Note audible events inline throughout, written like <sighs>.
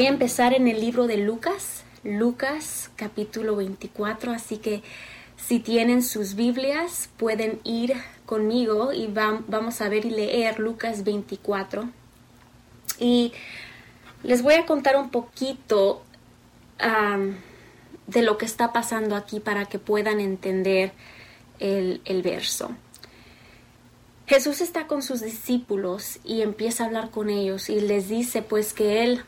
Voy a empezar en el libro de Lucas, Lucas capítulo 24, así que si tienen sus Biblias pueden ir conmigo y vamos a ver y leer Lucas 24. Y les voy a contar un poquito de lo que está pasando aquí para que puedan entender el, el verso. Jesús está con sus discípulos y empieza a hablar con ellos y les dice pues que Él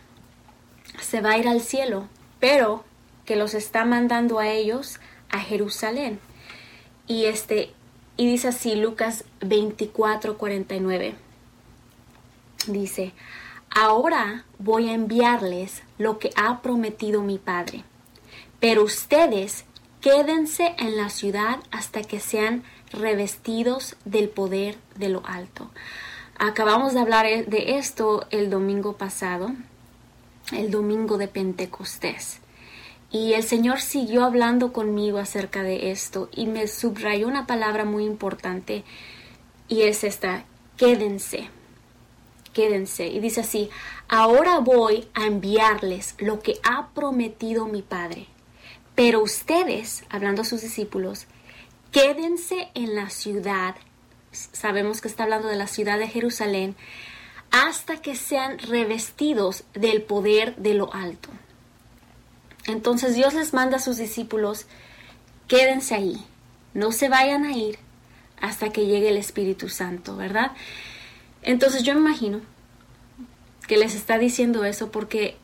se va a ir al cielo, pero que los está mandando a ellos a Jerusalén. Y este y dice así Lucas 24, 49. Dice, ahora voy a enviarles lo que ha prometido mi Padre, pero ustedes quédense en la ciudad hasta que sean revestidos del poder de lo alto. Acabamos de hablar de esto el domingo pasado el domingo de Pentecostés. Y el Señor siguió hablando conmigo acerca de esto y me subrayó una palabra muy importante y es esta, quédense, quédense. Y dice así, ahora voy a enviarles lo que ha prometido mi Padre. Pero ustedes, hablando a sus discípulos, quédense en la ciudad. Sabemos que está hablando de la ciudad de Jerusalén hasta que sean revestidos del poder de lo alto. Entonces Dios les manda a sus discípulos, quédense ahí, no se vayan a ir hasta que llegue el Espíritu Santo, ¿verdad? Entonces yo me imagino que les está diciendo eso porque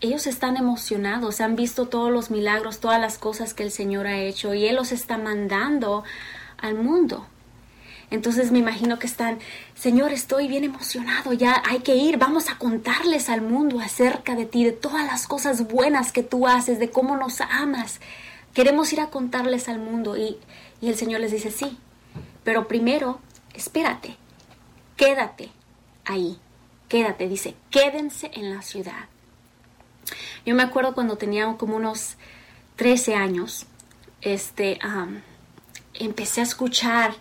ellos están emocionados, han visto todos los milagros, todas las cosas que el Señor ha hecho y Él los está mandando al mundo. Entonces me imagino que están, Señor, estoy bien emocionado, ya hay que ir, vamos a contarles al mundo acerca de ti, de todas las cosas buenas que tú haces, de cómo nos amas. Queremos ir a contarles al mundo y, y el Señor les dice, sí, pero primero, espérate, quédate ahí, quédate, dice, quédense en la ciudad. Yo me acuerdo cuando tenía como unos 13 años, este, empecé a escuchar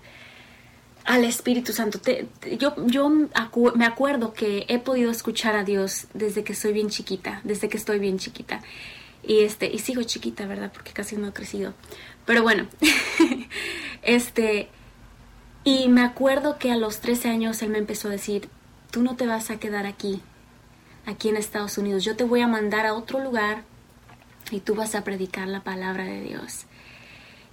al Espíritu Santo. yo yo me acuerdo que he podido escuchar a Dios desde que soy bien chiquita, desde que estoy bien chiquita. Y este y sigo chiquita, ¿verdad? Porque casi no he crecido. Pero bueno, <laughs> este y me acuerdo que a los 13 años él me empezó a decir, "Tú no te vas a quedar aquí, aquí en Estados Unidos. Yo te voy a mandar a otro lugar y tú vas a predicar la palabra de Dios."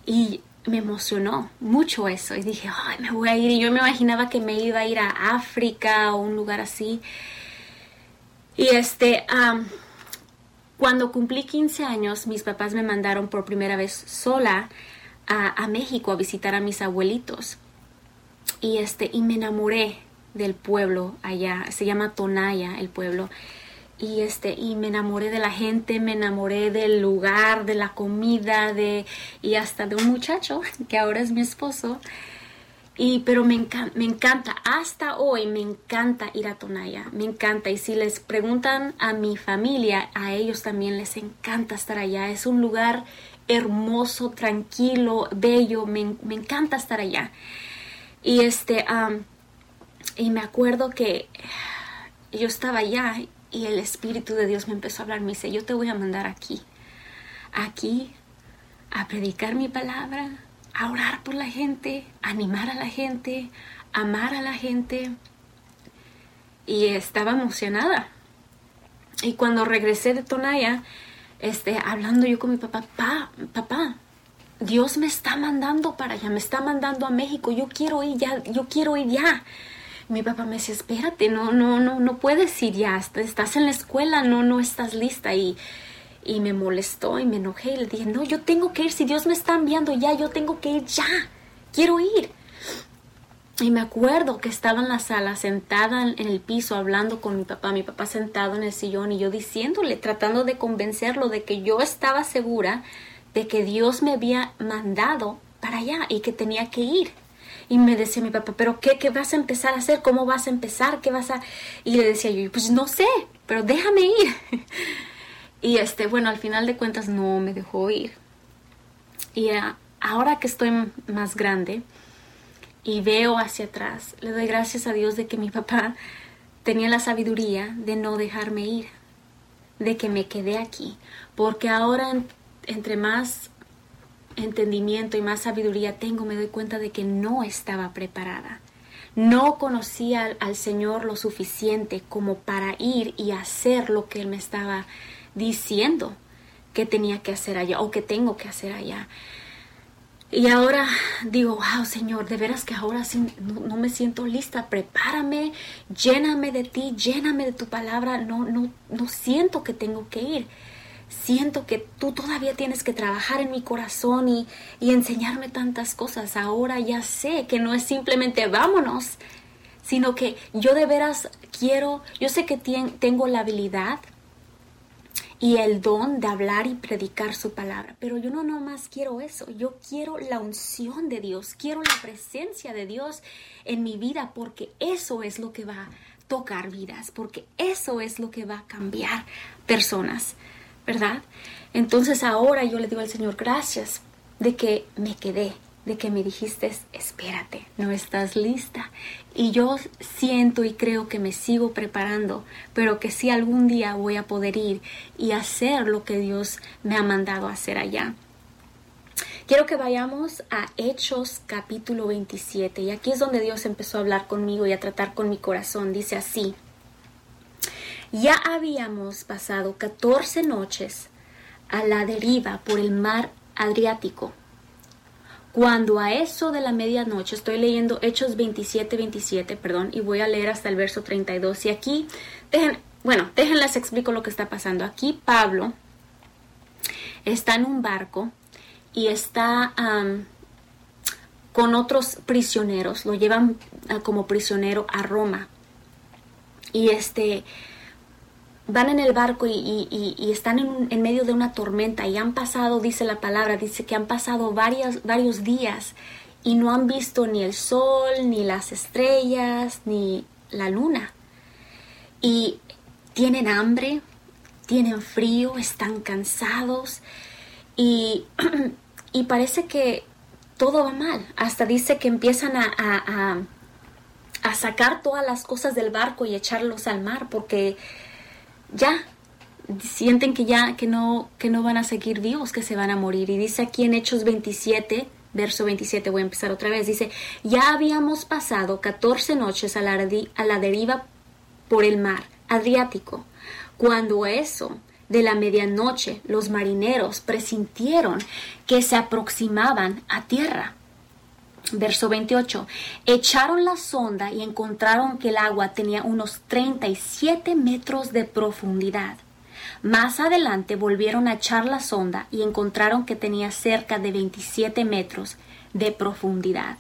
Y me emocionó mucho eso y dije, ay, me voy a ir. Y yo me imaginaba que me iba a ir a África o un lugar así. Y este, cuando cumplí 15 años, mis papás me mandaron por primera vez sola a, a, México a visitar a mis abuelitos. Y este, y me enamoré del pueblo allá. Se llama Tonaya el pueblo y este y me enamoré de la gente, me enamoré del lugar, de la comida, de y hasta de un muchacho <laughs> que ahora es mi esposo. Y pero me encanta, me encanta hasta hoy me encanta ir a Tonaya, me encanta y si les preguntan a mi familia, a ellos también les encanta estar allá. Es un lugar hermoso, tranquilo, bello, me, me encanta estar allá. Y este y me acuerdo que yo estaba allá y el Espíritu de Dios me empezó a hablar, me dice, yo te voy a mandar aquí, aquí, a predicar mi palabra, a orar por la gente, animar a la gente, amar a la gente. Y estaba emocionada. Y cuando regresé de Tonaya, este, hablando yo con mi papá, papá, papá, Dios me está mandando para allá, me está mandando a México, yo quiero ir ya, yo quiero ir ya mi papá me decía, espérate, no, no, no, no puedes ir ya, estás en la escuela, no, no estás lista y, y me molestó y me enojé y le dije, no, yo tengo que ir, si Dios me está enviando ya, yo tengo que ir ya, quiero ir. Y me acuerdo que estaba en la sala sentada en el piso hablando con mi papá, mi papá sentado en el sillón y yo diciéndole, tratando de convencerlo de que yo estaba segura de que Dios me había mandado para allá y que tenía que ir. Y me decía mi papá, ¿pero qué, qué vas a empezar a hacer? ¿Cómo vas a empezar? ¿Qué vas a...? Y le decía yo, pues no sé, pero déjame ir. <laughs> y este, bueno, al final de cuentas no me dejó ir. Y ahora que estoy más grande y veo hacia atrás, le doy gracias a Dios de que mi papá tenía la sabiduría de no dejarme ir. de que me quedé aquí, porque ahora entre más entendimiento y más sabiduría tengo, me doy cuenta de que no estaba preparada. No conocía al, Señor lo suficiente como para ir y hacer lo que Él me estaba diciendo que tenía que hacer allá o que tengo que hacer allá. Y ahora digo, wow, Señor, de veras que ahora sí no, me siento lista. Prepárame, lléname de ti, lléname de tu palabra. No, no, no siento que tengo que ir siento que tú todavía tienes que trabajar en mi corazón y, enseñarme tantas cosas. Ahora ya sé que no es simplemente vámonos, sino que yo de veras quiero, yo sé que tengo la habilidad y el don de hablar y predicar su palabra, pero yo no nomás quiero eso, yo quiero la unción de Dios, quiero la presencia de Dios en mi vida porque eso es lo que va a tocar vidas, porque eso es lo que va a cambiar personas. ¿Verdad? Entonces ahora yo le digo al Señor, gracias de que me quedé, de que me dijiste, espérate, no estás lista. Y yo siento y creo que me sigo preparando, pero que sí algún día voy a poder ir y hacer lo que Dios me ha mandado hacer allá. Quiero que vayamos a Hechos capítulo 27 y aquí es donde Dios empezó a hablar conmigo y a tratar con mi corazón. Dice así, ya habíamos pasado 14 noches a la deriva por el mar Adriático. Cuando a eso de la medianoche, estoy leyendo Hechos 27, 27, perdón, y voy a leer hasta el verso 32. Y aquí, dejen, bueno, déjenles explico lo que está pasando. Aquí Pablo está en un barco y está con otros prisioneros, lo llevan ah, como prisionero a Roma. Y este, van en el barco y, están en, medio de una tormenta y han pasado, dice la palabra, dice que han pasado varios, varios días y no han visto ni el sol, ni las estrellas, ni la luna. Y tienen hambre, tienen frío, están cansados y, <clears throat> y parece que todo va mal. Hasta dice que empiezan a, a, a sacar todas las cosas del barco y echarlos al mar porque ya sienten que ya que no que no van a seguir vivos, que se van a morir. Y dice aquí en Hechos 27, verso 27, voy a empezar otra vez, dice, ya habíamos pasado 14 noches a la, a la deriva por el mar Adriático, cuando eso de la medianoche los marineros presintieron que se aproximaban a tierra. Verso 28. Echaron la sonda y encontraron que el agua tenía unos 37 metros de profundidad. Más adelante volvieron a echar la sonda y encontraron que tenía cerca de 27 metros de profundidad.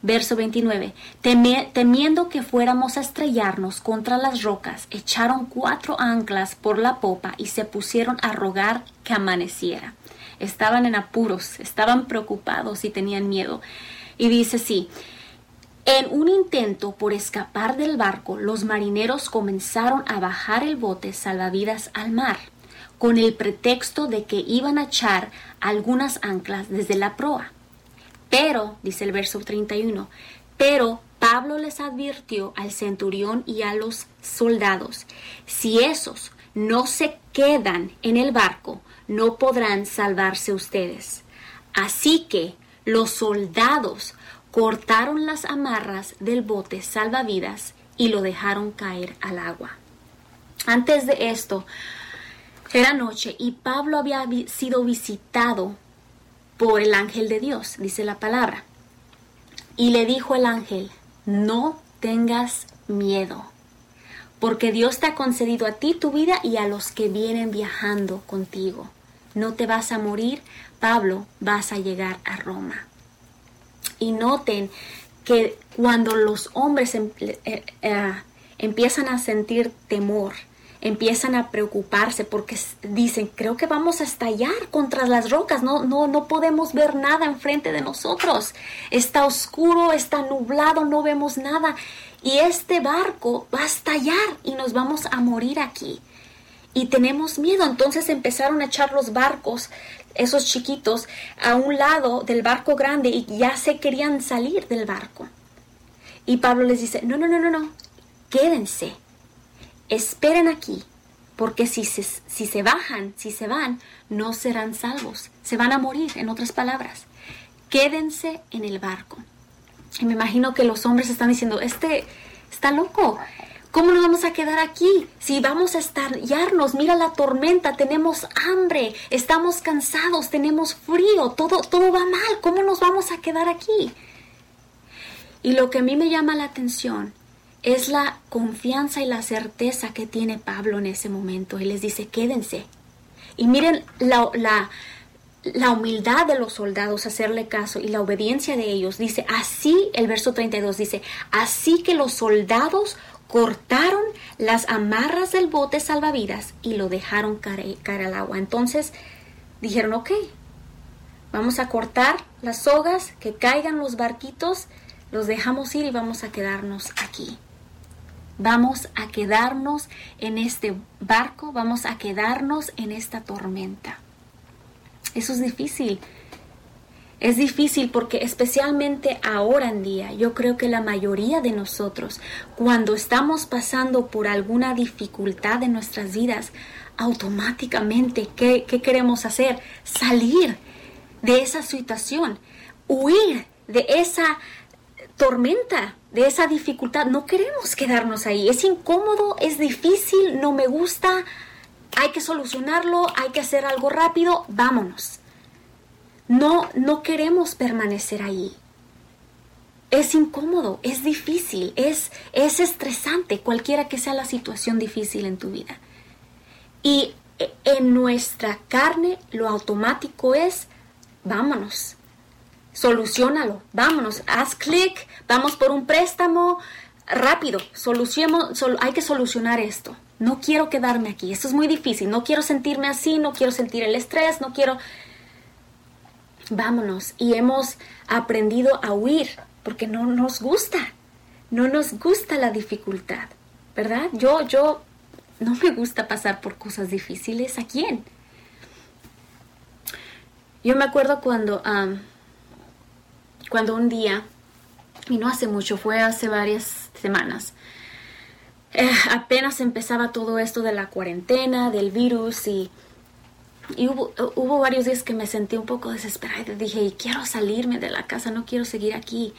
Verso 29. temiendo que fuéramos a estrellarnos contra las rocas, echaron cuatro anclas por la popa y se pusieron a rogar que amaneciera. Estaban en apuros, estaban preocupados y tenían miedo. Y dice así, en un intento por escapar del barco, los marineros comenzaron a bajar el bote salvavidas al mar, con el pretexto de que iban a echar algunas anclas desde la proa. Pero, dice el verso 31, pero Pablo les advirtió al centurión y a los soldados, si esos no se quedan en el barco, no podrán salvarse ustedes. Así que los soldados cortaron las amarras del bote salvavidas y lo dejaron caer al agua. Antes de esto, era noche y Pablo había sido visitado por el ángel de Dios, dice la palabra. Y le dijo el ángel, no tengas miedo, porque Dios te ha concedido a ti tu vida y a los que vienen viajando contigo. No te vas a morir, Pablo, vas a llegar a Roma. Y noten que cuando los hombres em, eh, eh, empiezan a sentir temor, empiezan a preocuparse porque dicen, creo que vamos a estallar contra las rocas, no, no, no podemos ver nada enfrente de nosotros, está oscuro, está nublado, no vemos nada y este barco va a estallar y nos vamos a morir aquí y tenemos miedo. Entonces empezaron a echar los barcos, esos chiquitos, a un lado del barco grande y ya se querían salir del barco. Y Pablo les dice, no, no, no, no, no, quédense, esperen aquí, porque si se, si se bajan, si se van, no serán salvos, se van a morir, en otras palabras. Quédense en el barco. Y me imagino que los hombres están diciendo, este está loco, ¿Cómo nos vamos a quedar aquí? Si vamos a estallarnos, mira la tormenta, tenemos hambre, estamos cansados, tenemos frío, todo, todo va mal, ¿cómo nos vamos a quedar aquí? Y lo que a mí me llama la atención es la confianza y la certeza que tiene Pablo en ese momento. Él les dice, quédense. Y miren la, la, la humildad de los soldados, hacerle caso y la obediencia de ellos. Dice, así, el verso 32 dice, así que los soldados cortaron las amarras del bote salvavidas y lo dejaron caer, al agua. Entonces dijeron, ok, vamos a cortar las sogas, que caigan los barquitos, los dejamos ir y vamos a quedarnos aquí. Vamos a quedarnos en este barco, vamos a quedarnos en esta tormenta. Eso es difícil. Es difícil porque especialmente ahora en día, yo creo que la mayoría de nosotros, cuando estamos pasando por alguna dificultad en nuestras vidas, automáticamente, ¿qué, queremos hacer? Salir de esa situación, huir de esa tormenta, de esa dificultad. No queremos quedarnos ahí. Es incómodo, es difícil, no me gusta. Hay que solucionarlo, hay que hacer algo rápido, vámonos. No, no queremos permanecer ahí. Es incómodo, es difícil, es, es estresante, cualquiera que sea la situación difícil en tu vida. Y en nuestra carne lo automático es, vámonos, solucionalo, vámonos, haz clic, vamos por un préstamo, rápido, solucionemos, hay que solucionar esto. No quiero quedarme aquí, esto es muy difícil, no quiero sentirme así, no quiero sentir el estrés, no quiero vámonos. Y hemos aprendido a huir porque no nos gusta, no nos gusta la dificultad, ¿verdad? Yo, yo, no me gusta pasar por cosas difíciles. ¿A quién? Yo me acuerdo cuando, cuando un día, y no hace mucho, fue hace varias semanas, eh, apenas empezaba todo esto de la cuarentena, del virus y y hubo, hubo, varios días que me sentí un poco desesperada y dije, quiero salirme de la casa, no quiero seguir aquí.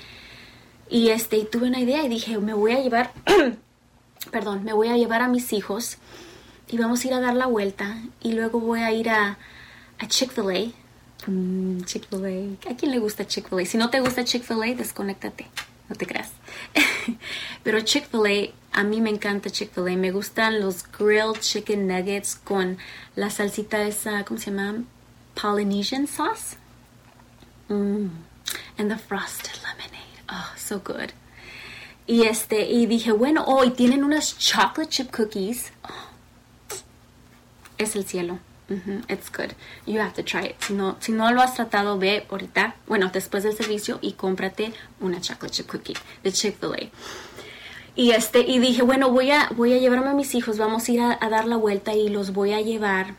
Y este, y tuve una idea y dije, me voy a llevar, <clears throat> perdón, me voy a llevar a mis hijos y vamos a ir a dar la vuelta y luego voy a ir a, a Chick-fil-A. Mm, Chick-fil-A. ¿A quién le gusta Chick-fil-A? Si no te gusta Chick-fil-A, desconéctate. No te creas. <laughs> Pero Chick-fil-A a mí me encanta Chick-fil-A. Me gustan los grilled chicken nuggets con la salsita esa, ¿cómo se llama? Polynesian sauce. Mm. And the frosted lemonade. Oh, so good. Y este, y dije, bueno, oh, y tienen unas chocolate chip cookies. Oh, es el cielo. it's good. You have to try it. Si no, si no lo has tratado, ve ahorita, bueno, después del servicio y cómprate una chocolate chip cookie de Chick-fil-A. Y, este, y dije, bueno, voy a, voy a llevarme a mis hijos, vamos a ir a, dar la vuelta y los voy a llevar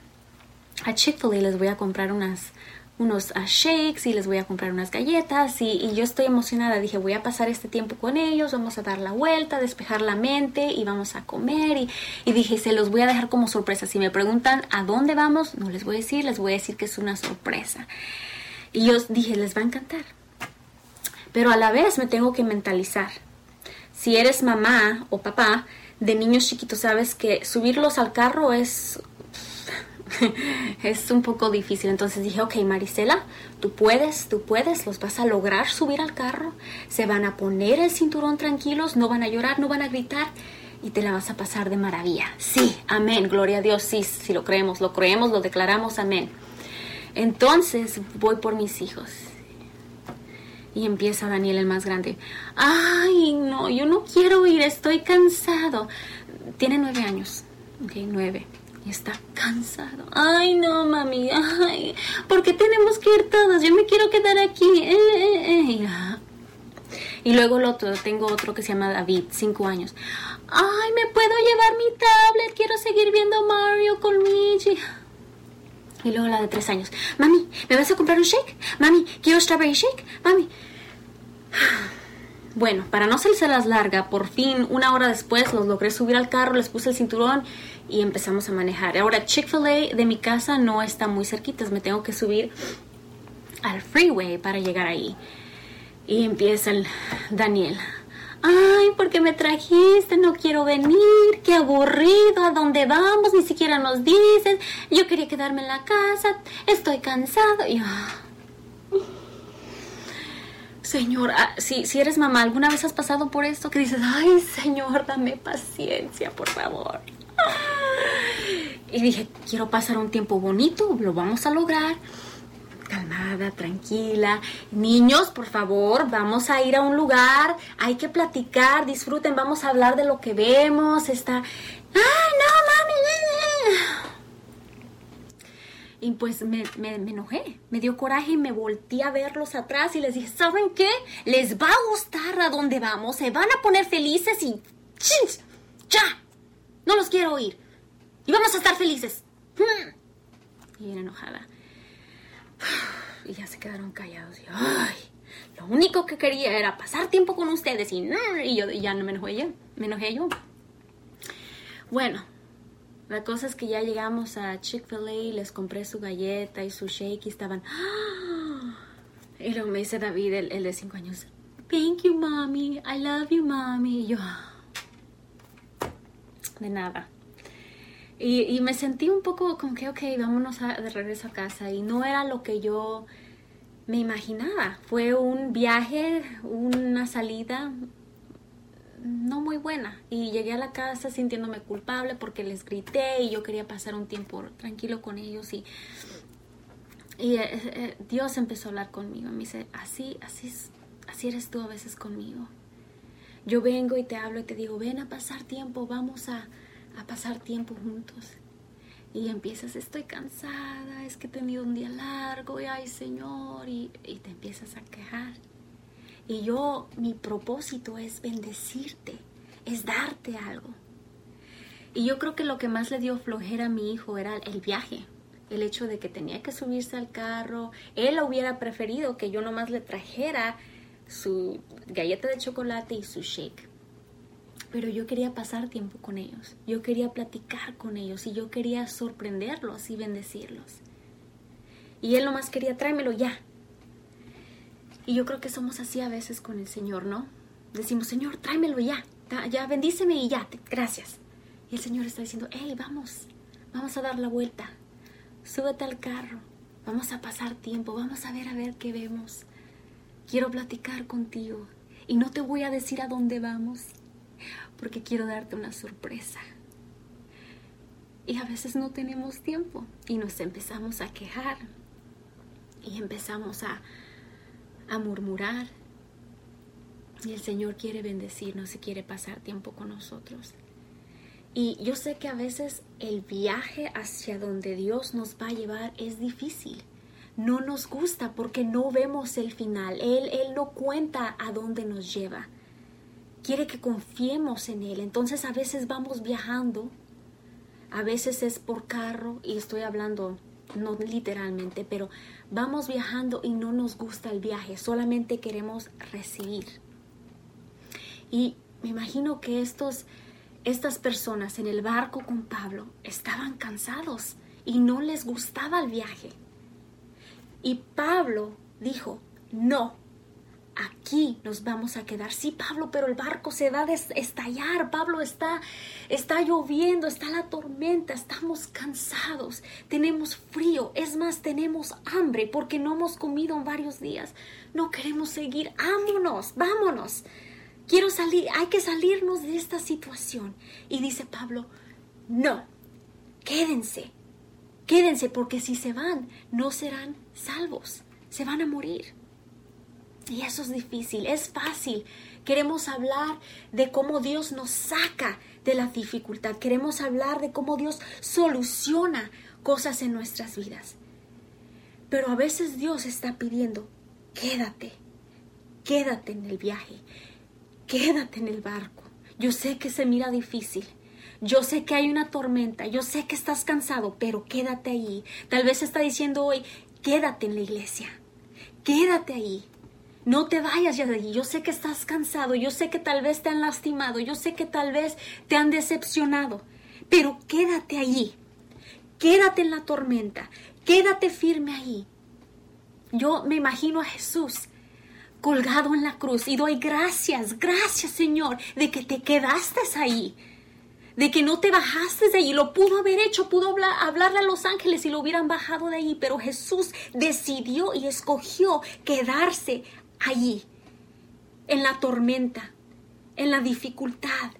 a Chick-fil-A, les voy a comprar unas, unos uh, shakes y les voy a comprar unas galletas y, yo estoy emocionada. Dije, voy a pasar este tiempo con ellos, vamos a dar la vuelta, despejar la mente y vamos a comer. Y, y, dije, se los voy a dejar como sorpresa. Si me preguntan a dónde vamos, no les voy a decir, les voy a decir que es una sorpresa. Y yo dije, les va a encantar. Pero a la vez me tengo que mentalizar si eres mamá o papá de niños chiquitos, sabes que subirlos al carro es <laughs> es un poco difícil. Entonces dije, ok, Marisela, tú puedes, tú puedes, los vas a lograr subir al carro, se van a poner el cinturón tranquilos, no van a llorar, no van a gritar y te la vas a pasar de maravilla. Sí, amén, gloria a Dios, sí, si lo creemos, lo creemos, lo declaramos, amén. Entonces voy por mis hijos y empieza Daniel el más grande. Ay, no, yo no quiero ir, estoy cansado. Tiene nueve años, ok, nueve. Y está cansado. Ay, no, mami, ay, ¿por qué tenemos que ir todos? Yo me quiero quedar aquí. Eh, eh, eh. Y luego el otro, tengo otro que se llama David, cinco años. Ay, ¿me puedo llevar mi tablet? Quiero seguir viendo Mario con Luigi. Y luego la de tres años. Mami, ¿me vas a comprar un shake? Mami, quiero strawberry shake. Mami. <sighs> Bueno, para no hacerse las larga, por fin, una hora después, los logré subir al carro, les puse el cinturón y empezamos a manejar. Ahora, Chick-fil-A de mi casa no está muy cerquita, me tengo que subir al freeway para llegar ahí. Y empieza el Daniel. Ay, ¿por qué me trajiste? No quiero venir. Qué aburrido. ¿A dónde vamos? Ni siquiera nos dices. Yo quería quedarme en la casa. Estoy cansado. Y, Señor, ah, si, si eres mamá, ¿alguna vez has pasado por esto? Que dices, ay, Señor, dame paciencia, por favor. Y dije, quiero pasar un tiempo bonito, lo vamos a lograr. Calmada, tranquila. Niños, por favor, vamos a ir a un lugar, hay que platicar, disfruten, vamos a hablar de lo que vemos. Está, ay, no, mami. Y pues me, enojé, me dio coraje y me volteé a verlos atrás y les dije, ¿saben qué? Les va a gustar a dónde vamos, se van a poner felices y... ¡Ya! No los quiero oír. Y vamos a estar felices. Y bien enojada. Y ya se quedaron callados. Y, ay, lo único que quería era pasar tiempo con ustedes y, y yo ya no me enojé yo. Me enojé yo. Bueno, la cosa es que ya llegamos a Chick-fil-A y les compré su galleta y su shake y estaban... ¡Ah! Y luego me dice David, el, de cinco años, Thank you, mommy. I love you, mommy. Y yo... De nada. Y, me sentí un poco como que, ok, vámonos de regreso a casa. Y no era lo que yo me imaginaba. Fue un viaje, una salida no muy buena. Y llegué a la casa sintiéndome culpable porque les grité y yo quería pasar un tiempo tranquilo con ellos y, eh, eh, Dios empezó a hablar conmigo me dice así así así eres tú a veces conmigo. Yo vengo y te hablo y te digo ven a pasar tiempo vamos a, a pasar tiempo juntos y empiezas estoy cansada es que he tenido un día largo y ay señor y, y te empiezas a quejar y yo, mi propósito es bendecirte, es darte algo. Y yo creo que lo que más le dio flojera a mi hijo era el viaje, el hecho de que tenía que subirse al carro. Él hubiera preferido que yo nomás le trajera su galleta de chocolate y su shake. Pero yo quería pasar tiempo con ellos, yo quería platicar con ellos y yo quería sorprenderlos y bendecirlos. Y él nomás quería tráemelo ya, y yo creo que somos así a veces con el Señor, ¿no? Decimos, Señor, tráemelo ya, ya bendíceme y ya, gracias. Y el Señor está diciendo, hey, vamos, vamos a dar la vuelta, súbete al carro, vamos a pasar tiempo, vamos a ver a ver qué vemos. Quiero platicar contigo y no te voy a decir a dónde vamos, porque quiero darte una sorpresa. Y a veces no tenemos tiempo y nos empezamos a quejar y empezamos a, a murmurar. Y el Señor quiere bendecirnos y quiere pasar tiempo con nosotros. Y yo sé que a veces el viaje hacia donde Dios nos va a llevar es difícil. No nos gusta porque no vemos el final. Él, él no cuenta a dónde nos lleva. Quiere que confiemos en Él. Entonces a veces vamos viajando. A veces es por carro y estoy hablando no literalmente, pero vamos viajando y no nos gusta el viaje, solamente queremos recibir. Y me imagino que estos, estas personas en el barco con Pablo estaban cansados y no les gustaba el viaje. Y Pablo dijo, no, aquí nos vamos a quedar. Sí, Pablo, pero el barco se va a estallar. Pablo está, está lloviendo, está la tormenta, estamos cansados, tenemos frío, es más, tenemos hambre porque no hemos comido en varios días. No queremos seguir. Vámonos, vámonos. Quiero salir, hay que salirnos de esta situación. Y dice Pablo, no, quédense, quédense porque si se van, no serán salvos, se van a morir. Y eso es difícil, es fácil. Queremos hablar de cómo Dios nos saca de la dificultad. Queremos hablar de cómo Dios soluciona cosas en nuestras vidas. Pero a veces Dios está pidiendo, quédate, quédate en el viaje, quédate en el barco. Yo sé que se mira difícil. Yo sé que hay una tormenta, yo sé que estás cansado, pero quédate ahí. Tal vez está diciendo hoy, quédate en la iglesia, quédate ahí No te vayas ya de allí. Yo sé que estás cansado, yo sé que tal vez te han lastimado, yo sé que tal vez te han decepcionado, pero quédate allí. Quédate en la tormenta, quédate firme ahí. Yo me imagino a Jesús colgado en la cruz y doy gracias, gracias Señor, de que te quedaste ahí, de que no te bajaste de ahí. Lo pudo haber hecho, pudo hablarle a los ángeles y lo hubieran bajado de ahí, pero Jesús decidió y escogió quedarse allí, en la tormenta, en la dificultad,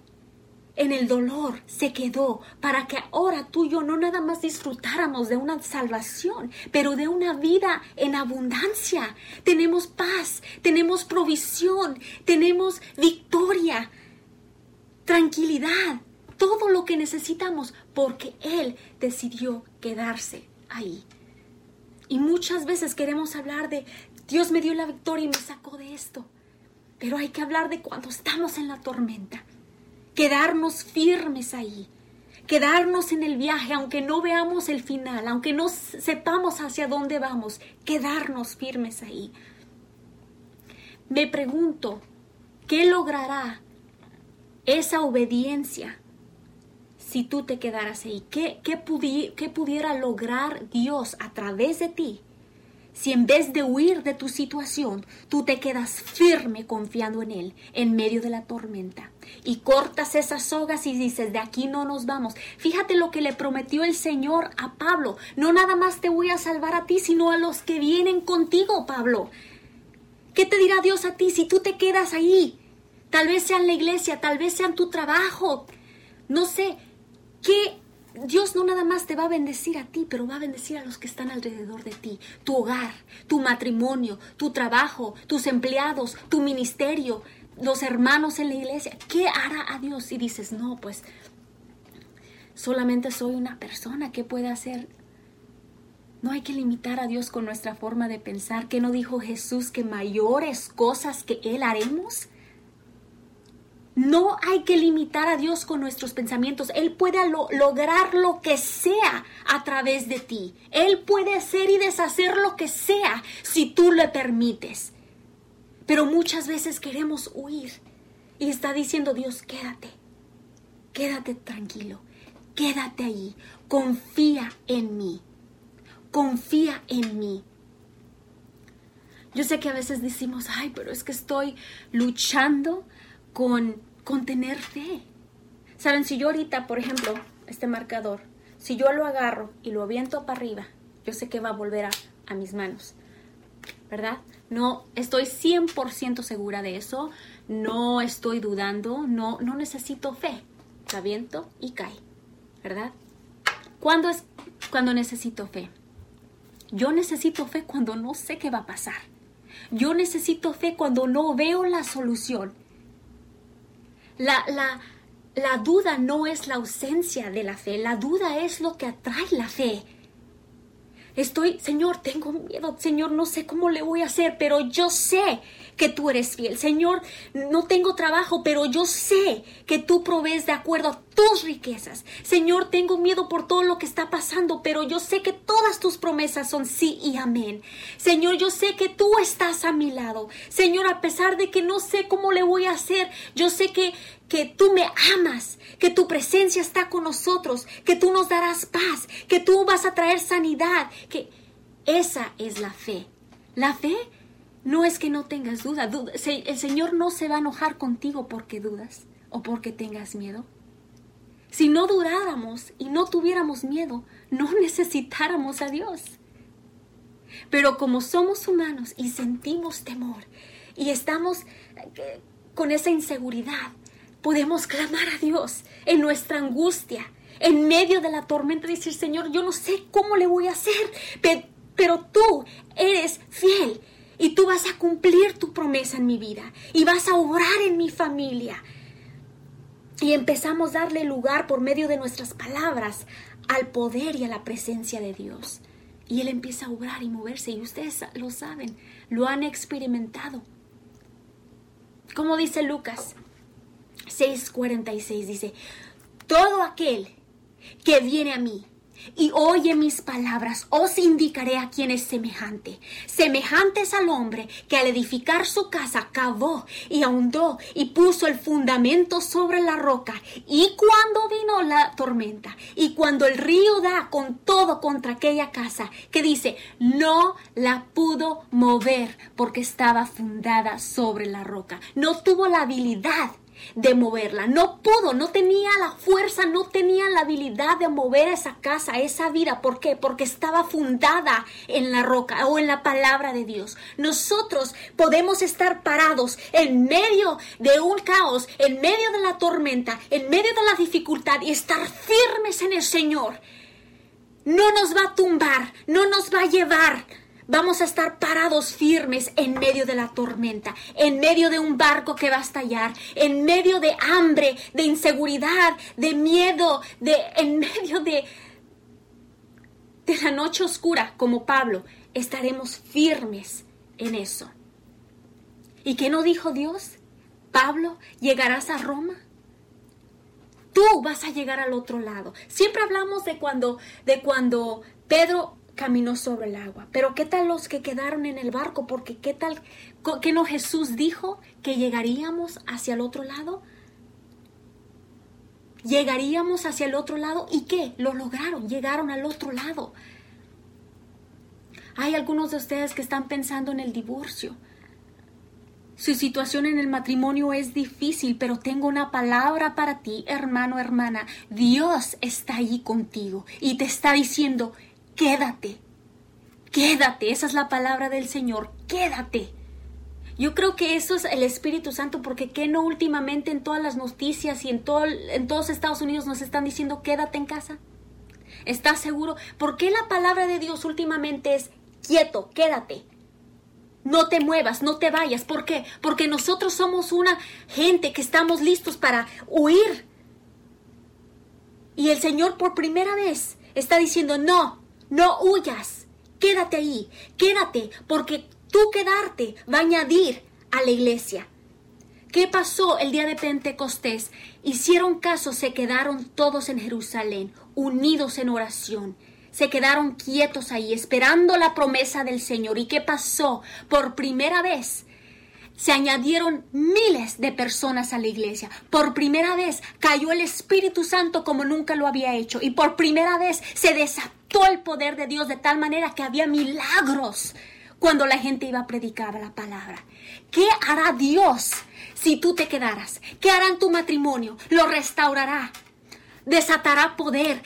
en el dolor se quedó para que ahora tú y yo no nada más disfrutáramos de una salvación, pero de una vida en abundancia. Tenemos paz, tenemos provisión, tenemos victoria, tranquilidad, todo lo que necesitamos porque Él decidió quedarse ahí. Y muchas veces queremos hablar de Dios me dio la victoria y me sacó de esto. Pero hay que hablar de cuando estamos en la tormenta quedarnos firmes ahí, quedarnos en el viaje, aunque no veamos el final, aunque no sepamos hacia dónde vamos, quedarnos firmes ahí. Me pregunto, ¿qué logrará esa obediencia si tú te quedaras ahí? ¿Qué, qué, qué pudiera lograr Dios a través de ti si en vez de huir de tu situación, tú te quedas firme confiando en Él en medio de la tormenta y cortas esas sogas y dices, de aquí no nos vamos. Fíjate lo que le prometió el Señor a Pablo. No nada más te voy a salvar a ti, sino a los que vienen contigo, Pablo. ¿Qué te dirá Dios a ti si tú te quedas ahí? Tal vez sea en la iglesia, tal vez sea en tu trabajo. No sé, ¿qué Dios no nada más te va a bendecir a ti, pero va a bendecir a los que están alrededor de ti. Tu hogar, tu matrimonio, tu trabajo, tus empleados, tu ministerio, los hermanos en la iglesia. ¿Qué hará a Dios? Y dices, no, pues solamente soy una persona. ¿Qué puede hacer? No hay que limitar a Dios con nuestra forma de pensar. ¿Qué no dijo Jesús que mayores cosas que Él haremos? No hay que limitar a Dios con nuestros pensamientos. Él puede lograr lo que sea a través de ti. Él puede hacer y deshacer lo que sea si tú le permites. Pero muchas veces queremos huir. Y está diciendo Dios, quédate. Quédate tranquilo. Quédate ahí. Confía en mí. Confía en mí. Yo sé que a veces decimos, ay, pero es que estoy luchando con, con tener fe. Saben, si yo ahorita, por ejemplo, este marcador, si yo lo agarro y lo aviento para arriba, yo sé que va a volver a, mis manos, ¿verdad? No estoy 100% segura de eso, no estoy dudando, no, no necesito fe. Lo aviento y cae, ¿verdad? ¿Cuándo es cuando necesito fe? Yo necesito fe cuando no sé qué va a pasar. Yo necesito fe cuando no veo la solución. La, la, la duda no es la ausencia de la fe, la duda es lo que atrae la fe. Estoy, Señor, tengo miedo, Señor, no sé cómo le voy a hacer, pero yo sé que tú eres fiel. Señor, no tengo trabajo, pero yo sé que tú provees de acuerdo a tus riquezas. Señor, tengo miedo por todo lo que está pasando, pero yo sé que todas tus promesas son sí y amén. Señor, yo sé que tú estás a mi lado. Señor, a pesar de que no sé cómo le voy a hacer, yo sé que, que tú me amas, que tu presencia está con nosotros, que tú nos darás paz, que tú vas a traer sanidad, que esa es la fe. La fe no es que no tengas duda. El Señor no se va a enojar contigo porque dudas o porque tengas miedo. Si no dudáramos y no tuviéramos miedo, no <laughs> necesitáramos a Dios. Pero como somos humanos y sentimos temor y estamos eh, con esa inseguridad, podemos clamar a Dios en nuestra angustia, en medio de la tormenta, decir, Señor, yo no sé cómo le voy a hacer, pero tú eres fiel y tú vas a cumplir tu promesa en mi vida y vas a obrar en mi familia. Y empezamos a darle lugar por medio de nuestras palabras al poder y a la presencia de Dios. Y Él empieza a obrar y moverse y ustedes lo saben, lo han experimentado. Como dice Lucas 6:46, dice, todo aquel que viene a mí y oye mis palabras, os indicaré a quien es semejante. Semejante es al hombre que al edificar su casa cavó y ahondó y puso el fundamento sobre la roca. Y cuando vino la tormenta y cuando el río da con todo contra aquella casa, que dice, no la pudo mover porque estaba fundada sobre la roca. No tuvo la habilidad de moverla. No pudo, no tenía la fuerza, no tenía la habilidad de mover esa casa, esa vida. ¿Por qué? Porque estaba fundada en la roca o en la palabra de Dios. Nosotros podemos estar parados en medio de un caos, en medio de la tormenta, en medio de la dificultad y estar firmes en el Señor. No nos va a tumbar, no nos va a llevar Vamos a estar parados firmes en medio de la tormenta, en medio de un barco que va a estallar, en medio de hambre, de inseguridad, de miedo, de en medio de de la noche oscura, como Pablo, estaremos firmes en eso. ¿Y qué no dijo Dios? Pablo, llegarás a Roma. Tú vas a llegar al otro lado. Siempre hablamos de cuando de cuando Pedro caminó sobre el agua. Pero ¿qué tal los que quedaron en el barco? Porque ¿qué tal que no Jesús dijo que llegaríamos hacia el otro lado? Llegaríamos hacia el otro lado y qué? Lo lograron, llegaron al otro lado. Hay algunos de ustedes que están pensando en el divorcio. Su situación en el matrimonio es difícil, pero tengo una palabra para ti, hermano, hermana. Dios está allí contigo y te está diciendo, quédate, quédate, esa es la palabra del Señor, quédate. Yo creo que eso es el Espíritu Santo, porque que no últimamente en todas las noticias y en, todo, en todos Estados Unidos nos están diciendo quédate en casa. ¿Estás seguro? ¿Por qué la palabra de Dios últimamente es quieto, quédate? No te muevas, no te vayas. ¿Por qué? Porque nosotros somos una gente que estamos listos para huir. Y el Señor por primera vez está diciendo, no, no huyas, quédate ahí, quédate, porque tú quedarte va a añadir a la iglesia. ¿Qué pasó el día de Pentecostés? Hicieron caso, se quedaron todos en Jerusalén, unidos en oración. Se quedaron quietos ahí, esperando la promesa del Señor. ¿Y qué pasó? Por primera vez se añadieron miles de personas a la iglesia. Por primera vez cayó el Espíritu Santo como nunca lo había hecho. Y por primera vez se desató el poder de Dios de tal manera que había milagros cuando la gente iba a predicar la palabra. ¿Qué hará Dios si tú te quedaras? ¿Qué hará en tu matrimonio? Lo restaurará desatará poder,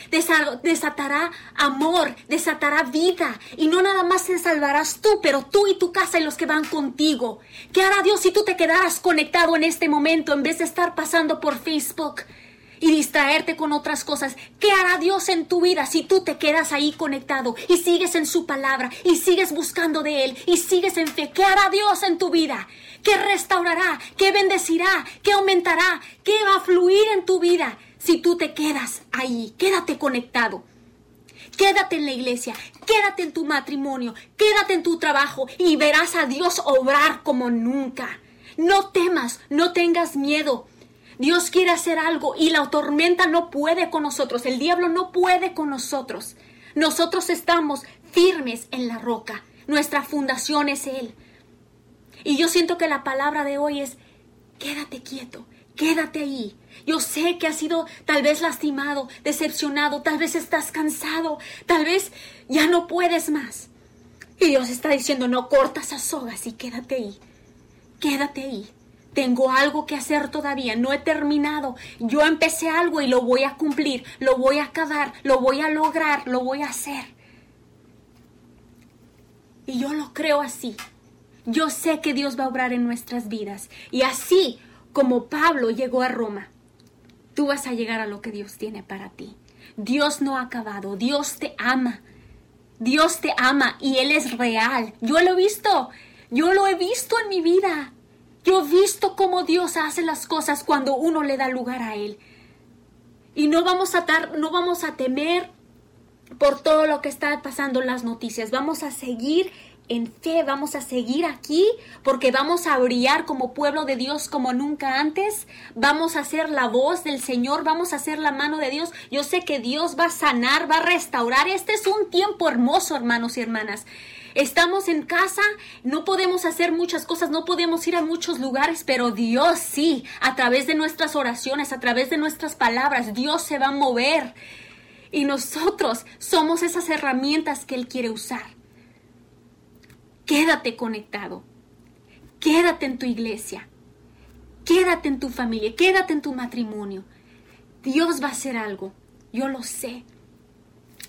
desatará amor, desatará vida. Y no nada más te salvarás tú, pero tú y tu casa y los que van contigo. ¿Qué hará Dios si tú te quedaras conectado en este momento en vez de estar pasando por Facebook? Y distraerte con otras cosas. ¿Qué hará Dios en tu vida si tú te quedas ahí conectado y sigues en su palabra y sigues buscando de Él y sigues en fe? ¿Qué hará Dios en tu vida? ¿Qué restaurará? ¿Qué bendecirá? ¿Qué aumentará? ¿Qué va a fluir en tu vida? si tú te quedas ahí, quédate conectado. Quédate en la iglesia, quédate en tu matrimonio, quédate en tu trabajo y verás a Dios obrar como nunca. No temas, no tengas miedo. Dios quiere hacer algo y la tormenta no puede con nosotros, el diablo no puede con nosotros. Nosotros estamos firmes en la roca, nuestra fundación es Él. Y yo siento que la palabra de hoy es, quédate quieto, quédate ahí, yo sé que has sido tal vez lastimado, decepcionado, tal vez estás cansado, tal vez ya no puedes más. Y Dios está diciendo, no cortas esas sogas y quédate ahí. Quédate ahí. Tengo algo que hacer todavía, no he terminado. Yo empecé algo y lo voy a cumplir, lo voy a acabar, lo voy a lograr, lo voy a hacer. Y yo lo creo así. Yo sé que Dios va a obrar en nuestras vidas. Y así como Pablo llegó a Roma, tú vas a llegar a lo que Dios tiene para ti. Dios no ha acabado, Dios te ama. Dios te ama y Él es real. Yo lo he visto, yo lo he visto en mi vida. Yo he visto cómo Dios hace las cosas cuando uno le da lugar a Él. Y no vamos a dar, no vamos a temer por todo lo que está pasando en las noticias. Vamos a seguir en fe vamos a seguir aquí porque vamos a brillar como pueblo de Dios como nunca antes. Vamos a ser la voz del Señor, vamos a ser la mano de Dios. Yo sé que Dios va a sanar, va a restaurar. Este es un tiempo hermoso, hermanos y hermanas. Estamos en casa, no podemos hacer muchas cosas, no podemos ir a muchos lugares, pero Dios sí, a través de nuestras oraciones, a través de nuestras palabras, Dios se va a mover. Y nosotros somos esas herramientas que Él quiere usar. Quédate conectado. Quédate en tu iglesia. Quédate en tu familia. Quédate en tu matrimonio. Dios va a hacer algo. Yo lo sé.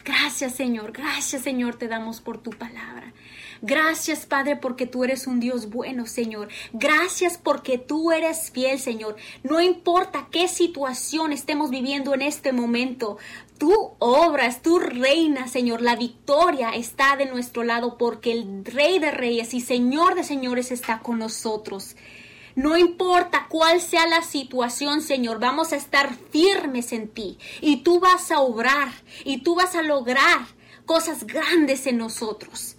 Gracias Señor, gracias Señor te damos por tu palabra. Gracias Padre porque tú eres un Dios bueno Señor. Gracias porque tú eres fiel Señor. No importa qué situación estemos viviendo en este momento, tú obras, tú reinas Señor. La victoria está de nuestro lado porque el Rey de Reyes y Señor de Señores está con nosotros. No importa cuál sea la situación, Señor, vamos a estar firmes en ti. Y tú vas a obrar y tú vas a lograr cosas grandes en nosotros.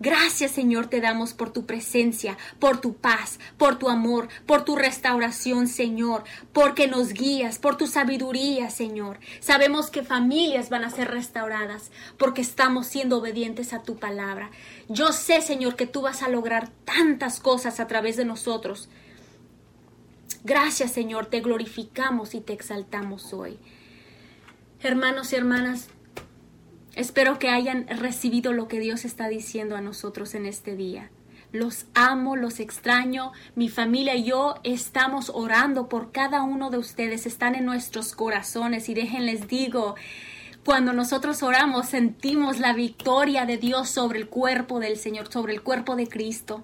Gracias Señor te damos por tu presencia, por tu paz, por tu amor, por tu restauración Señor, porque nos guías, por tu sabiduría Señor. Sabemos que familias van a ser restauradas porque estamos siendo obedientes a tu palabra. Yo sé Señor que tú vas a lograr tantas cosas a través de nosotros. Gracias Señor, te glorificamos y te exaltamos hoy. Hermanos y hermanas, Espero que hayan recibido lo que Dios está diciendo a nosotros en este día. Los amo, los extraño. Mi familia y yo estamos orando por cada uno de ustedes. Están en nuestros corazones y déjenles digo, cuando nosotros oramos sentimos la victoria de Dios sobre el cuerpo del Señor, sobre el cuerpo de Cristo.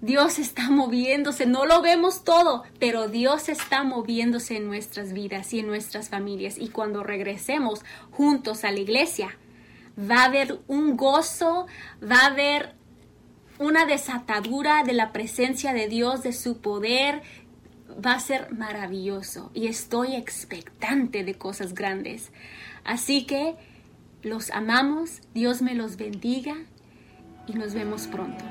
Dios está moviéndose, no lo vemos todo, pero Dios está moviéndose en nuestras vidas y en nuestras familias. Y cuando regresemos juntos a la iglesia, va a haber un gozo, va a haber una desatadura de la presencia de Dios, de su poder. Va a ser maravilloso y estoy expectante de cosas grandes. Así que los amamos, Dios me los bendiga y nos vemos pronto.